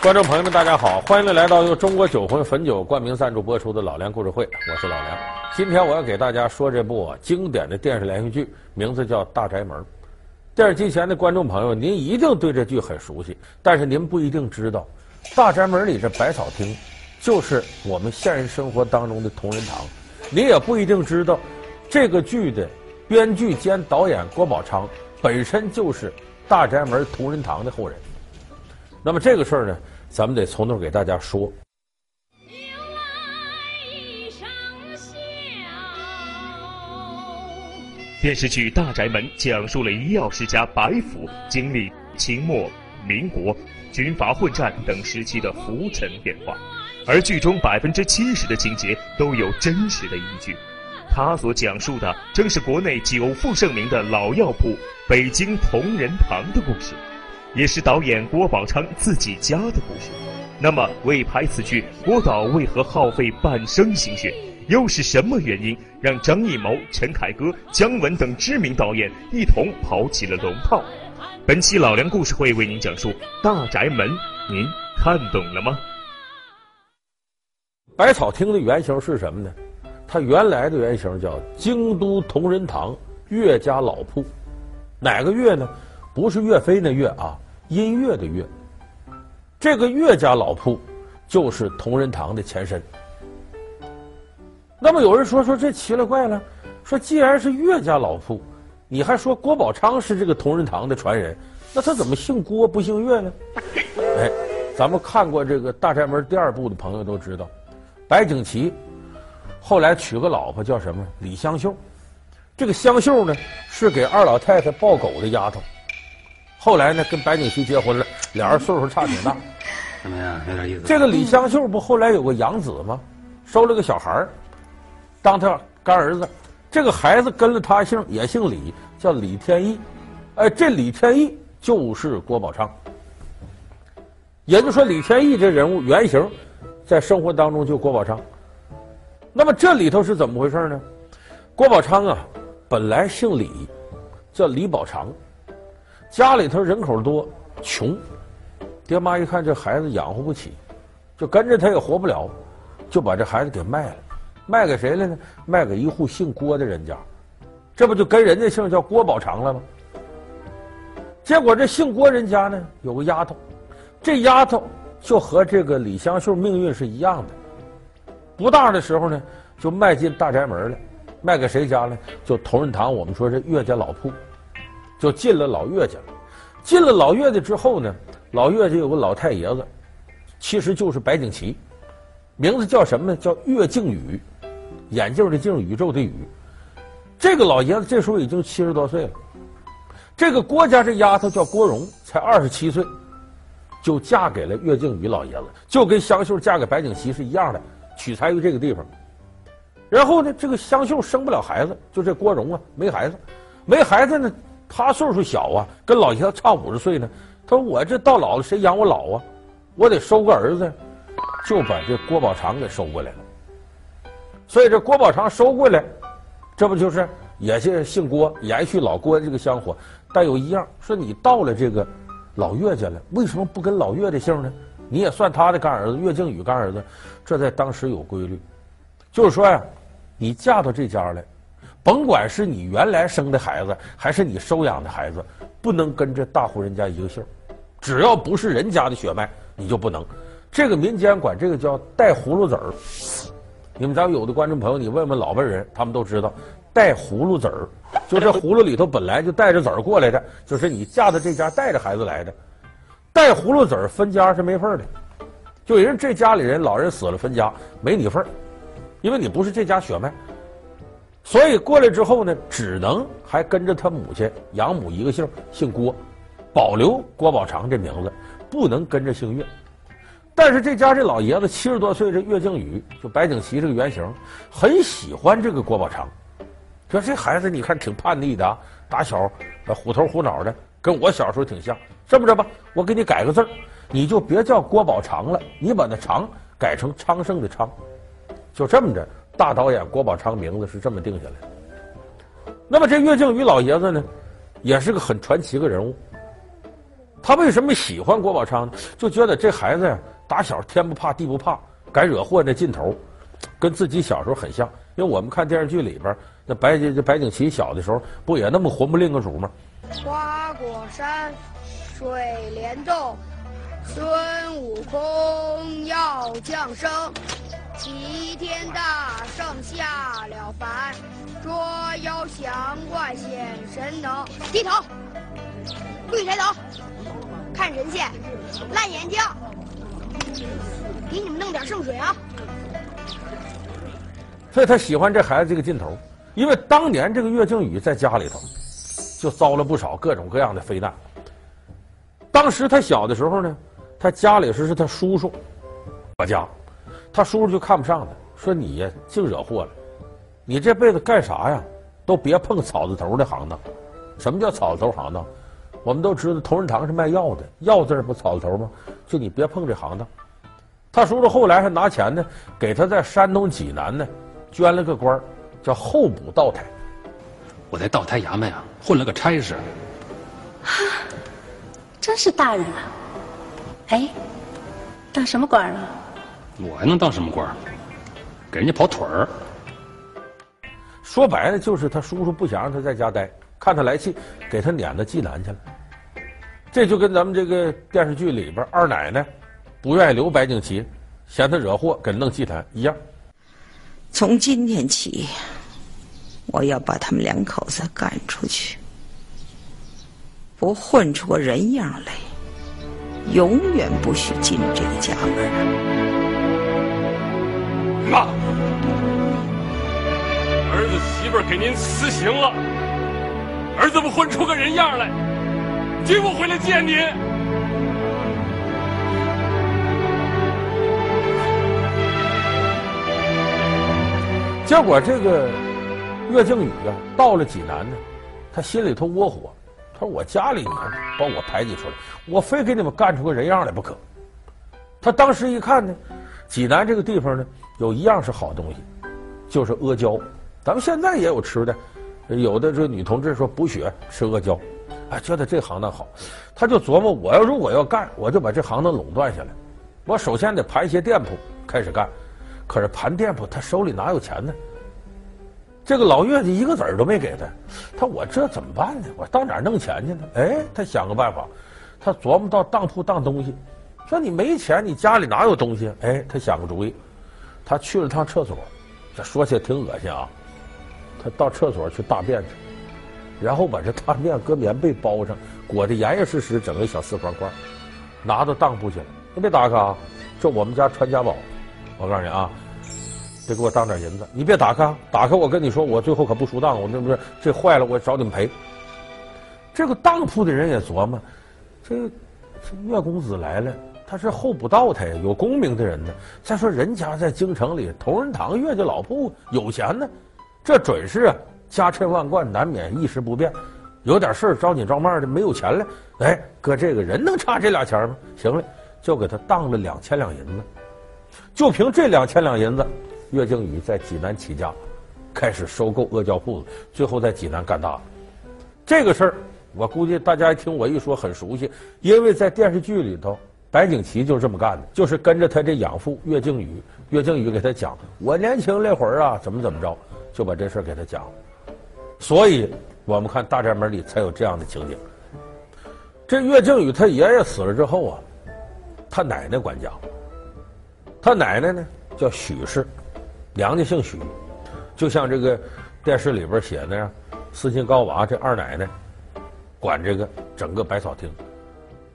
观众朋友们，大家好，欢迎来到由中国酒魂汾酒冠名赞助播出的《老梁故事会》，我是老梁。今天我要给大家说这部经典的电视连续剧，名字叫《大宅门》。电视机前的观众朋友，您一定对这剧很熟悉，但是您不一定知道，《大宅门》里这百草厅就是我们现实生活当中的同仁堂。您也不一定知道，这个剧的编剧兼导演郭宝昌本身就是大宅门同仁堂的后人。那么这个事儿呢，咱们得从头给大家说。电视剧《大宅门》讲述了医药世家白府经历清末、民国、军阀混战等时期的浮沉变化，而剧中百分之七十的情节都有真实的依据。他所讲述的正是国内久负盛名的老药铺北京同仁堂的故事。也是导演郭宝昌自己家的故事。那么，为拍此剧，郭导为何耗费半生心血？又是什么原因让张艺谋、陈凯歌、姜文等知名导演一同跑起了龙套？本期老梁故事会为您讲述《大宅门》，您看懂了吗？百草厅的原型是什么呢？它原来的原型叫京都同仁堂岳家老铺，哪个岳呢？不是岳飞那岳啊，音乐的乐。这个岳家老铺就是同仁堂的前身。那么有人说说这奇了怪了，说既然是岳家老铺，你还说郭宝昌是这个同仁堂的传人，那他怎么姓郭不姓岳呢？哎，咱们看过这个《大宅门》第二部的朋友都知道，白景琦后来娶个老婆叫什么李香秀，这个香秀呢是给二老太太抱狗的丫头。后来呢，跟白景琦结婚了，俩人岁数差挺大。怎么样？有点意思。这个李香秀不后来有个养子吗？收了个小孩当他干儿子。这个孩子跟了他姓，也姓李，叫李天一。哎，这李天一就是郭宝昌。也就是说，李天一这人物原型，在生活当中就郭宝昌。那么这里头是怎么回事呢？郭宝昌啊，本来姓李，叫李宝长。家里头人口多，穷，爹妈一看这孩子养活不起，就跟着他也活不了，就把这孩子给卖了，卖给谁了呢？卖给一户姓郭的人家，这不就跟人家姓叫郭宝长了吗？结果这姓郭人家呢，有个丫头，这丫头就和这个李香秀命运是一样的，不大的时候呢，就迈进大宅门了，卖给谁家呢？就同仁堂，我们说这岳家老铺。就进了老岳家了，进了老岳家之后呢，老岳家有个老太爷子，其实就是白景琦，名字叫什么呢？叫岳靖宇，眼镜的镜，宇宙的宇。这个老爷子这时候已经七十多岁了。这个郭家这丫头叫郭荣，才二十七岁，就嫁给了岳靖宇老爷子，就跟香秀嫁给白景琦是一样的，取材于这个地方。然后呢，这个香秀生不了孩子，就这郭荣啊，没孩子，没孩子呢。他岁数小啊，跟老爷子差五十岁呢。他说：“我这到老了，谁养我老啊？我得收个儿子，就把这郭宝昌给收过来了。所以这郭宝昌收过来，这不就是也是姓郭，延续老郭的这个香火。但有一样，说你到了这个老岳家了，为什么不跟老岳的姓呢？你也算他的干儿子，岳靖宇干儿子。这在当时有规律，就是说呀，你嫁到这家来。”甭管是你原来生的孩子，还是你收养的孩子，不能跟着大户人家一个姓，只要不是人家的血脉，你就不能。这个民间管这个叫带葫芦籽儿。你们咱们有的观众朋友，你问问老辈人，他们都知道，带葫芦籽儿，就这葫芦里头本来就带着籽儿过来的，就是你嫁到这家带着孩子来的。带葫芦籽儿分家是没份儿的，就人这家里人老人死了分家没你份儿，因为你不是这家血脉。所以过来之后呢，只能还跟着他母亲养母一个姓，姓郭，保留郭宝长这名字，不能跟着姓岳。但是这家这老爷子七十多岁，这岳靖宇就白景琦这个原型，很喜欢这个郭宝长，说这孩子你看挺叛逆的啊，打小虎头虎脑的，跟我小时候挺像。这么着吧，我给你改个字儿，你就别叫郭宝长了，你把那长改成昌盛的昌，就这么着。大导演郭宝昌名字是这么定下来的。那么这岳靖宇老爷子呢，也是个很传奇的人物。他为什么喜欢郭宝昌呢？就觉得这孩子呀，打小天不怕地不怕，敢惹祸那劲头，跟自己小时候很像。因为我们看电视剧里边，那白这白景琦小的时候不也那么混不吝个主吗？花果山，水帘洞，孙悟空要降生，齐天大圣下了凡，捉妖降怪显神能。低头，不抬头，看神仙，烂眼睛，给你们弄点圣水啊！所以他喜欢这孩子这个劲头，因为当年这个岳靖宇在家里头就遭了不少各种各样的非难。当时他小的时候呢，他家里是是他叔叔我家，他叔叔就看不上他，说你呀净惹祸了，你这辈子干啥呀都别碰草字头的行当。什么叫草字头行当？我们都知道同仁堂是卖药的，药字不草字头吗？就你别碰这行当。他叔叔后来还拿钱呢，给他在山东济南呢。捐了个官叫候补道台。我在道台衙门啊混了个差事。啊，真是大人啊！哎，当什么官啊？我还能当什么官？给人家跑腿儿。说白了就是他叔叔不想让他在家待，看他来气，给他撵到济南去了。这就跟咱们这个电视剧里边二奶奶不愿意留白景琦，嫌他惹祸，给弄济南一样。从今天起，我要把他们两口子赶出去，不混出个人样来，永远不许进这个家门。妈，儿子媳妇给您辞行了，儿子不混出个人样来，绝不回来见您。结果这个岳靖宇啊，到了济南呢，他心里头窝火。他说：“我家里你看把我排挤出来，我非给你们干出个人样来不可。”他当时一看呢，济南这个地方呢，有一样是好东西，就是阿胶。咱们现在也有吃的，有的这女同志说补血吃阿胶，哎，觉得这行当好，他就琢磨：我要如果要干，我就把这行当垄断下来。我首先得盘一些店铺开始干。可是盘店铺，他手里哪有钱呢？这个老岳家一个子儿都没给他，他我这怎么办呢？我到哪儿弄钱去呢？哎，他想个办法，他琢磨到当铺当东西。说你没钱，你家里哪有东西？哎，他想个主意，他去了趟厕所，这说起来挺恶心啊。他到厕所去大便去，然后把这大便搁棉被包上，裹得严严实实，整个小四方块，拿到当铺去了。你别打开啊，这我们家传家宝。我告诉你啊，得给我当点银子。你别打开，打开我跟你说，我最后可不输当。我那不是这坏了，我找你们赔。这个当铺的人也琢磨，这这岳公子来了，他是候补道台，有功名的人呢。再说人家在京城里同仁堂岳家老铺有钱呢，这准是啊，家趁万贯，难免一时不便，有点事儿着急着忙的，没有钱了。哎，搁，这个人能差这俩钱吗？行了，就给他当了两千两银子。就凭这两千两银子，岳靖宇在济南起家，开始收购阿胶铺子，最后在济南干大了。这个事儿，我估计大家一听我一说很熟悉，因为在电视剧里头，白景琦就这么干的，就是跟着他这养父岳靖宇，岳靖宇给他讲，我年轻那会儿啊，怎么怎么着，就把这事儿给他讲。所以我们看《大宅门》里才有这样的情景。这岳靖宇他爷爷死了之后啊，他奶奶管家。他奶奶呢叫许氏，娘家姓许，就像这个电视里边写的那样，斯琴高娃这二奶奶管这个整个百草厅。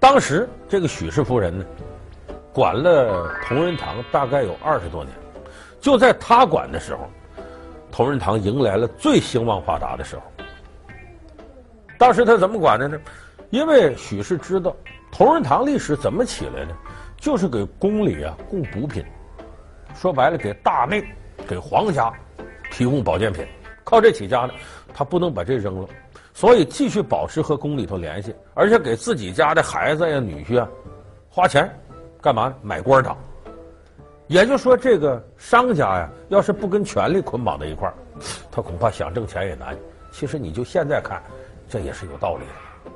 当时这个许氏夫人呢，管了同仁堂大概有二十多年。就在她管的时候，同仁堂迎来了最兴旺发达的时候。当时他怎么管的呢？因为许氏知道同仁堂历史怎么起来的。就是给宫里啊供补品，说白了给大内、给皇家提供保健品，靠这起家呢，他不能把这扔了，所以继续保持和宫里头联系，而且给自己家的孩子呀、女婿啊花钱，干嘛呢？买官当。也就说，这个商家呀，要是不跟权力捆绑在一块儿，他恐怕想挣钱也难。其实你就现在看，这也是有道理的。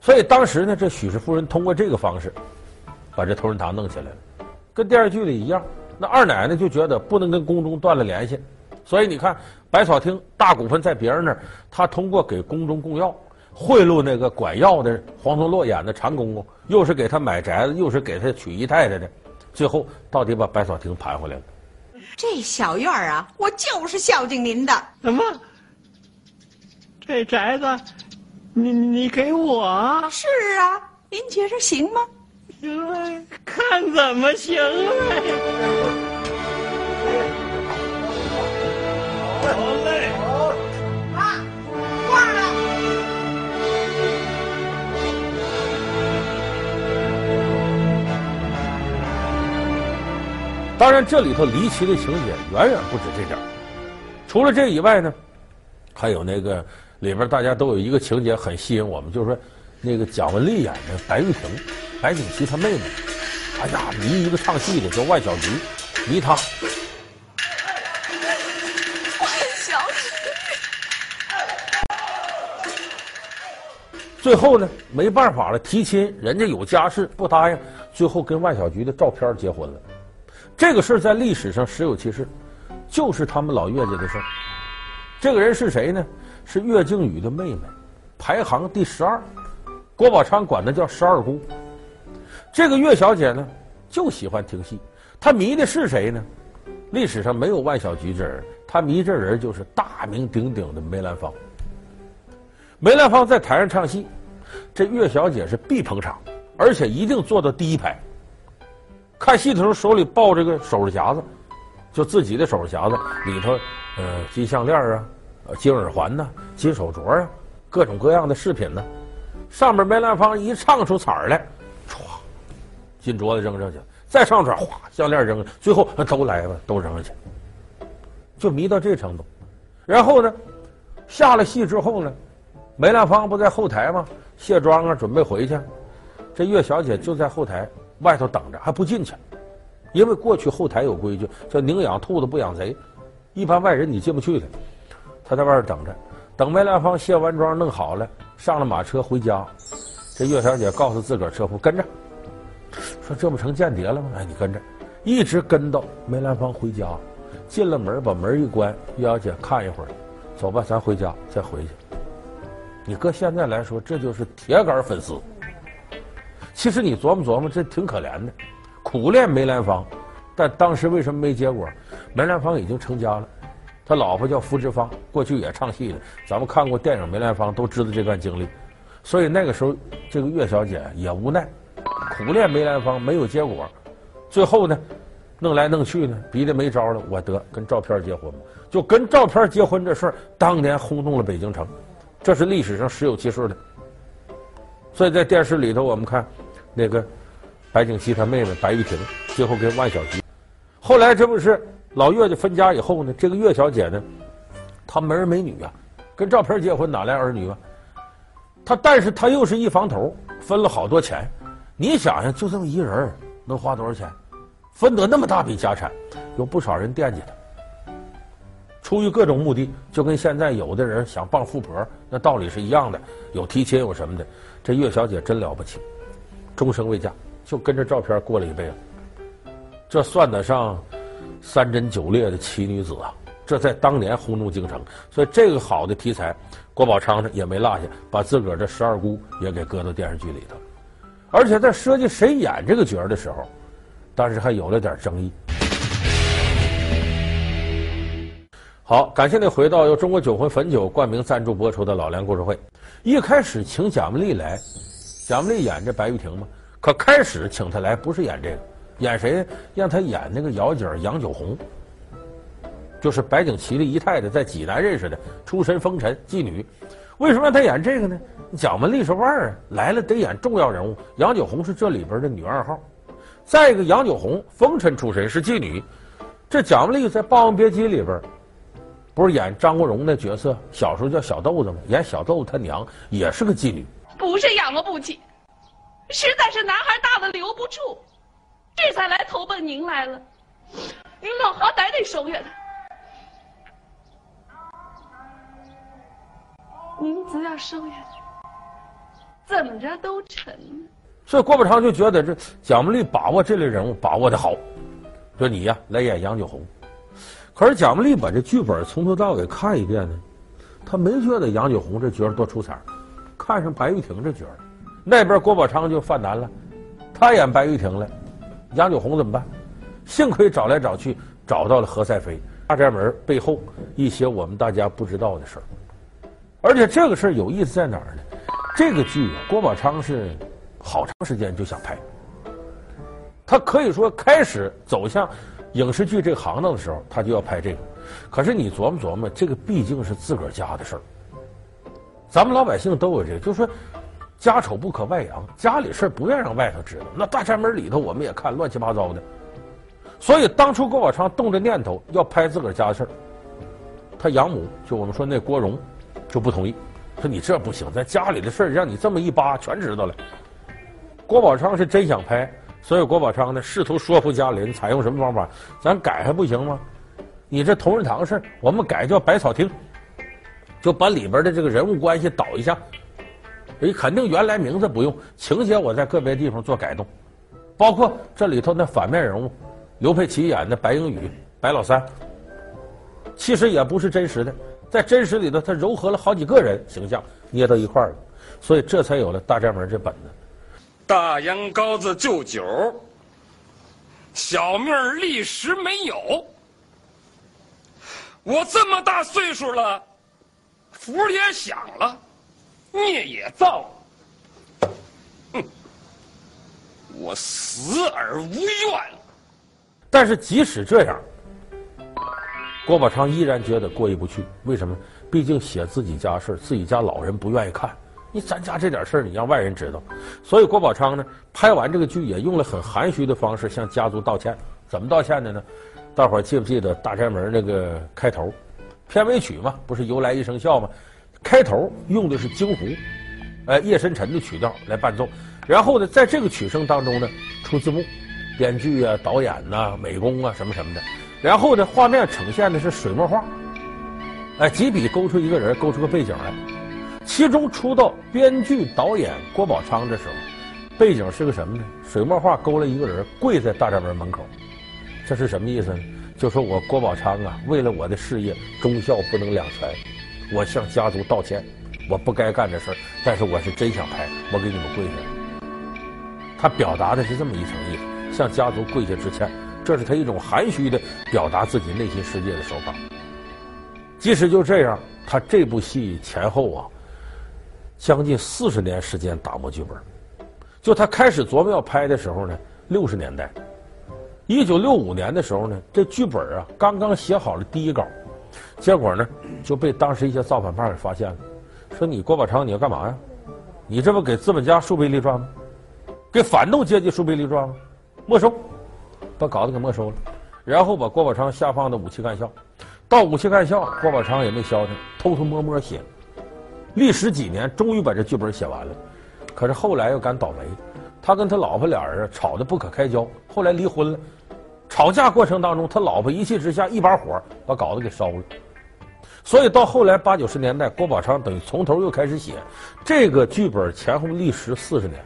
所以当时呢，这许氏夫人通过这个方式，把这同仁堂弄起来了，跟电视剧里一样。那二奶奶就觉得不能跟宫中断了联系，所以你看，百草厅大股份在别人那儿，他通过给宫中供药，贿赂那个管药的黄松洛演的常公公，又是给他买宅子，又是给他娶姨太太的，最后到底把百草厅盘回来了。这小院儿啊，我就是孝敬您的。什么？这宅子，你你给我？是啊，您觉着行吗？行了，看怎么行了。好当然，这里头离奇的情节远远不止这点。除了这以外呢，还有那个里边大家都有一个情节很吸引我们，就是说那个蒋雯丽演的白玉婷，白景琦他妹妹，哎呀，迷一个唱戏的叫万小菊，迷她。万小菊。最后呢，没办法了，提亲，人家有家室，不答应，最后跟万小菊的照片结婚了。这个事儿在历史上实有其事，就是他们老岳家的事儿。这个人是谁呢？是岳靖宇的妹妹，排行第十二，郭宝昌管她叫十二姑。这个岳小姐呢，就喜欢听戏，她迷的是谁呢？历史上没有万小菊这人，她迷这人就是大名鼎鼎的梅兰芳。梅兰芳在台上唱戏，这岳小姐是必捧场，而且一定坐到第一排。看戏的时候手里抱着个首饰匣子，就自己的首饰匣子里头，呃，金项链啊，金耳环呐，金手镯啊，各种各样的饰品呢。上面梅兰芳一唱出彩来，唰，金镯子扔上去，再唱出来，哗，项链扔，最后都来了，都扔上去，就迷到这程度。然后呢，下了戏之后呢，梅兰芳不在后台吗？卸妆啊，准备回去，这岳小姐就在后台。外头等着还不进去，因为过去后台有规矩，叫宁养兔子不养贼，一般外人你进不去的。他在外边等着，等梅兰芳卸完妆弄好了，上了马车回家。这岳小姐告诉自个儿车夫跟着，说这不成间谍了吗？哎，你跟着，一直跟到梅兰芳回家，进了门把门一关，岳小姐看一会儿，走吧，咱回家再回去。你搁现在来说，这就是铁杆粉丝。其实你琢磨琢磨，这挺可怜的，苦恋梅兰芳，但当时为什么没结果？梅兰芳已经成家了，他老婆叫福芝芳，过去也唱戏的，咱们看过电影《梅兰芳》，都知道这段经历。所以那个时候，这个岳小姐也无奈，苦恋梅兰芳没有结果，最后呢，弄来弄去呢，逼得没招了，我得跟照片结婚吧，就跟照片结婚这事儿，当年轰动了北京城，这是历史上实有其事的。所以在电视里头，我们看那个白景琦他妹妹白玉婷，最后跟万小菊。后来这不是老岳家分家以后呢，这个岳小姐呢，她没儿没女啊，跟赵平结婚哪来儿女啊？她但是她又是一房头，分了好多钱。你想想，就这么一人能花多少钱？分得那么大笔家产，有不少人惦记她。出于各种目的，就跟现在有的人想傍富婆，那道理是一样的。有提亲有什么的，这岳小姐真了不起，终生未嫁，就跟着照片过了一辈子。这算得上三贞九烈的奇女子啊！这在当年轰动京城，所以这个好的题材，郭宝昌呢也没落下，把自个儿的十二姑也给搁到电视剧里头。而且在设计谁演这个角儿的时候，当时还有了点争议。好，感谢您回到由中国酒魂汾酒冠名赞助播出的《老梁故事会》。一开始请贾文丽来，蒋雯丽演这白玉婷嘛。可开始请她来不是演这个，演谁？让她演那个姚姐杨九红，就是白景琦的姨太太，在济南认识的，出身风尘妓女。为什么让她演这个呢？蒋雯丽是腕儿啊，来了得演重要人物。杨九红是这里边的女二号。再一个，杨九红风尘出身是妓女，这蒋雯丽在《霸王别姬》里边。不是演张国荣那角色，小时候叫小豆子吗？演小豆子他娘也是个妓女，不是养活不起，实在是男孩大了留不住，这才来投奔您来了。您老好歹得收下他，您只要收下他，怎么着都成。所以郭宝昌就觉得这蒋驽俐把握这类人物把握的好，说你呀来演杨九红。可是蒋驽俐把这剧本从头到尾看一遍呢，他没觉得杨九红这角色多出彩，看上白玉婷这角儿。那边郭宝昌就犯难了，他演白玉婷了，杨九红怎么办？幸亏找来找去找到了何赛飞，大宅门背后一些我们大家不知道的事儿。而且这个事儿有意思在哪儿呢？这个剧啊，郭宝昌是。好长时间就想拍，他可以说开始走向影视剧这个行当的时候，他就要拍这个。可是你琢磨琢磨，这个毕竟是自个儿家的事儿，咱们老百姓都有这个，就是说家丑不可外扬，家里事儿不愿让外头知道。那大宅门里头我们也看乱七八糟的，所以当初郭宝昌动着念头要拍自个儿家的事儿，他养母就我们说那郭荣就不同意，说你这不行，在家里的事儿让你这么一扒，全知道了。郭宝昌是真想拍，所以郭宝昌呢试图说服家里人，采用什么方法？咱改还不行吗？你这同仁堂事我们改叫百草厅，就把里边的这个人物关系倒一下。你肯定原来名字不用，情节我在个别地方做改动，包括这里头那反面人物，刘佩琦演的白英宇、白老三，其实也不是真实的，在真实里头他糅合了好几个人形象捏到一块了，所以这才有了《大宅门》这本子。大洋高子就酒，小命历时没有。我这么大岁数了，福也享了，孽也造了。哼，我死而无怨。但是即使这样，郭宝昌依然觉得过意不去。为什么？毕竟写自己家事自己家老人不愿意看。你咱家这点事儿，你让外人知道，所以郭宝昌呢，拍完这个剧也用了很含蓄的方式向家族道歉。怎么道歉的呢？大伙儿记不记得《大宅门》那个开头，片尾曲嘛，不是由来一声笑吗？开头用的是京胡，哎，叶深沉的曲调来伴奏。然后呢，在这个曲声当中呢，出字幕，编剧啊、导演呐、啊、美工啊什么什么的。然后呢，画面呈现的是水墨画，哎，几笔勾出一个人，勾出个背景来。其中出道编剧导演郭宝昌的时候，背景是个什么呢？水墨画勾了一个人跪在大宅门门口，这是什么意思呢？就说我郭宝昌啊，为了我的事业忠孝不能两全，我向家族道歉，我不该干这事儿，但是我是真想拍，我给你们跪下。他表达的是这么一层意思，向家族跪下致歉，这是他一种含蓄的表达自己内心世界的手法。即使就这样，他这部戏前后啊。将近四十年时间打磨剧本，就他开始琢磨要拍的时候呢，六十年代，一九六五年的时候呢，这剧本啊刚刚写好了第一稿，结果呢就被当时一些造反派给发现了，说你郭宝昌你要干嘛呀？你这不给资本家树碑立传吗？给反动阶级树碑立传吗？没收，把稿子给没收了，然后把郭宝昌下放到武器干校，到武器干校，郭宝昌也没消停，偷偷摸摸写。历时几年，终于把这剧本写完了。可是后来又赶倒霉，他跟他老婆俩人吵得不可开交，后来离婚了。吵架过程当中，他老婆一气之下一把火把稿子给烧了。所以到后来八九十年代，郭宝昌等于从头又开始写这个剧本，前后历时四十年，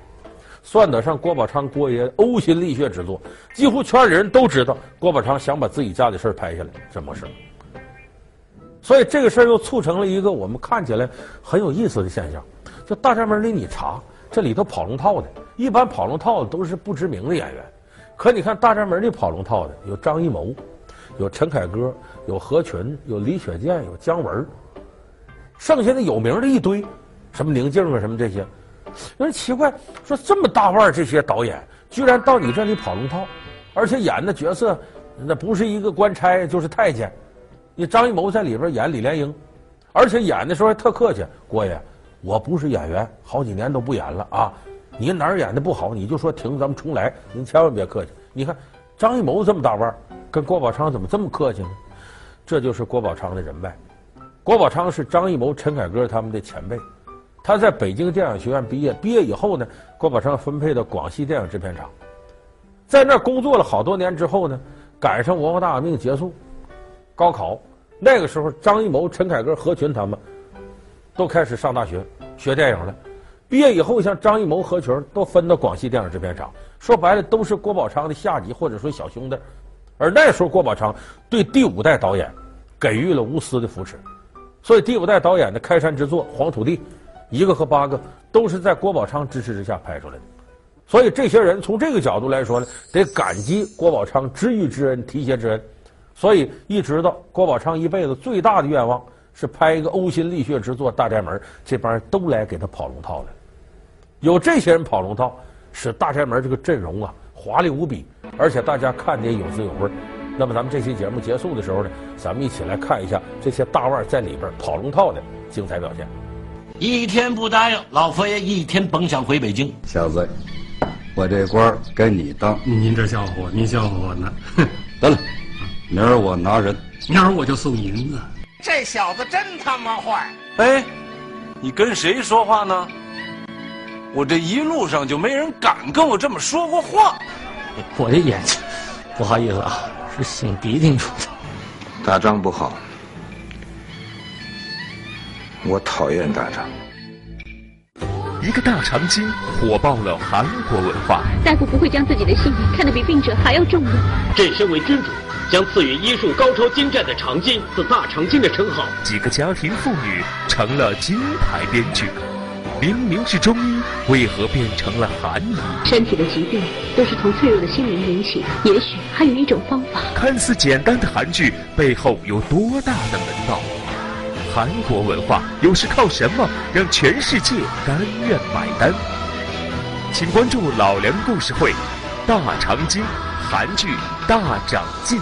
算得上郭宝昌郭爷呕心沥血之作。几乎圈里人都知道郭宝昌想把自己家的事拍下来，这么事。所以这个事儿又促成了一个我们看起来很有意思的现象，就大宅门里你查，这里头跑龙套的，一般跑龙套的都是不知名的演员，可你看大宅门里跑龙套的有张艺谋，有陈凯歌，有何群，有李雪健，有姜文，剩下的有名的一堆，什么宁静啊什么这些，有人奇怪说这么大腕这些导演居然到你这里跑龙套，而且演的角色那不是一个官差就是太监。你张艺谋在里边演李莲英，而且演的时候还特客气。郭爷，我不是演员，好几年都不演了啊。你哪儿演的不好，你就说停，咱们重来。您千万别客气。你看张艺谋这么大腕儿，跟郭宝昌怎么这么客气呢？这就是郭宝昌的人脉。郭宝昌是张艺谋、陈凯歌他们的前辈，他在北京电影学院毕业，毕业以后呢，郭宝昌分配到广西电影制片厂，在那儿工作了好多年之后呢，赶上文化大革命结束。高考那个时候，张艺谋、陈凯歌、何群他们都开始上大学学电影了。毕业以后，像张艺谋、何群都分到广西电影制片厂，说白了都是郭宝昌的下级或者说小兄弟。而那时候，郭宝昌对第五代导演给予了无私的扶持，所以第五代导演的开山之作《黄土地》，一个和八个都是在郭宝昌支持之下拍出来的。所以这些人从这个角度来说呢，得感激郭宝昌知遇之恩、提携之恩。所以一直到郭宝昌一辈子最大的愿望是拍一个呕心沥血之作《大宅门》，这帮人都来给他跑龙套了。有这些人跑龙套，使《大宅门》这个阵容啊华丽无比。而且大家看的也有滋有味。那么咱们这期节目结束的时候呢，咱们一起来看一下这些大腕在里边跑龙套的精彩表现。一天不答应，老佛爷一天甭想回北京。小子，我这官该你当。您这笑话我，您笑话我呢？哼，得了，明儿我拿人，明儿我就送银子。这小子真他妈坏！哎，你跟谁说话呢？我这一路上就没人敢跟我这么说过话。我的眼睛，不好意思啊，是擤鼻涕出的。打仗不好，我讨厌打仗。一个大长今火爆了韩国文化。大夫不会将自己的性命看得比病者还要重要。朕身为君主，将赐予医术高超精湛的长今赐大长今的称号。几个家庭妇女成了金牌编剧。明明是中医，为何变成了韩医？身体的疾病都是从脆弱的心灵引起，也许还有一种方法。看似简单的韩剧背后有多大的门道？韩国文化又是靠什么让全世界甘愿买单？请关注老梁故事会，《大长今》韩剧大长今。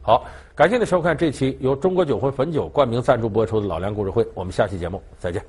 好。感谢您收看这期由中国酒魂汾酒冠名赞助播出的《老梁故事会》，我们下期节目再见。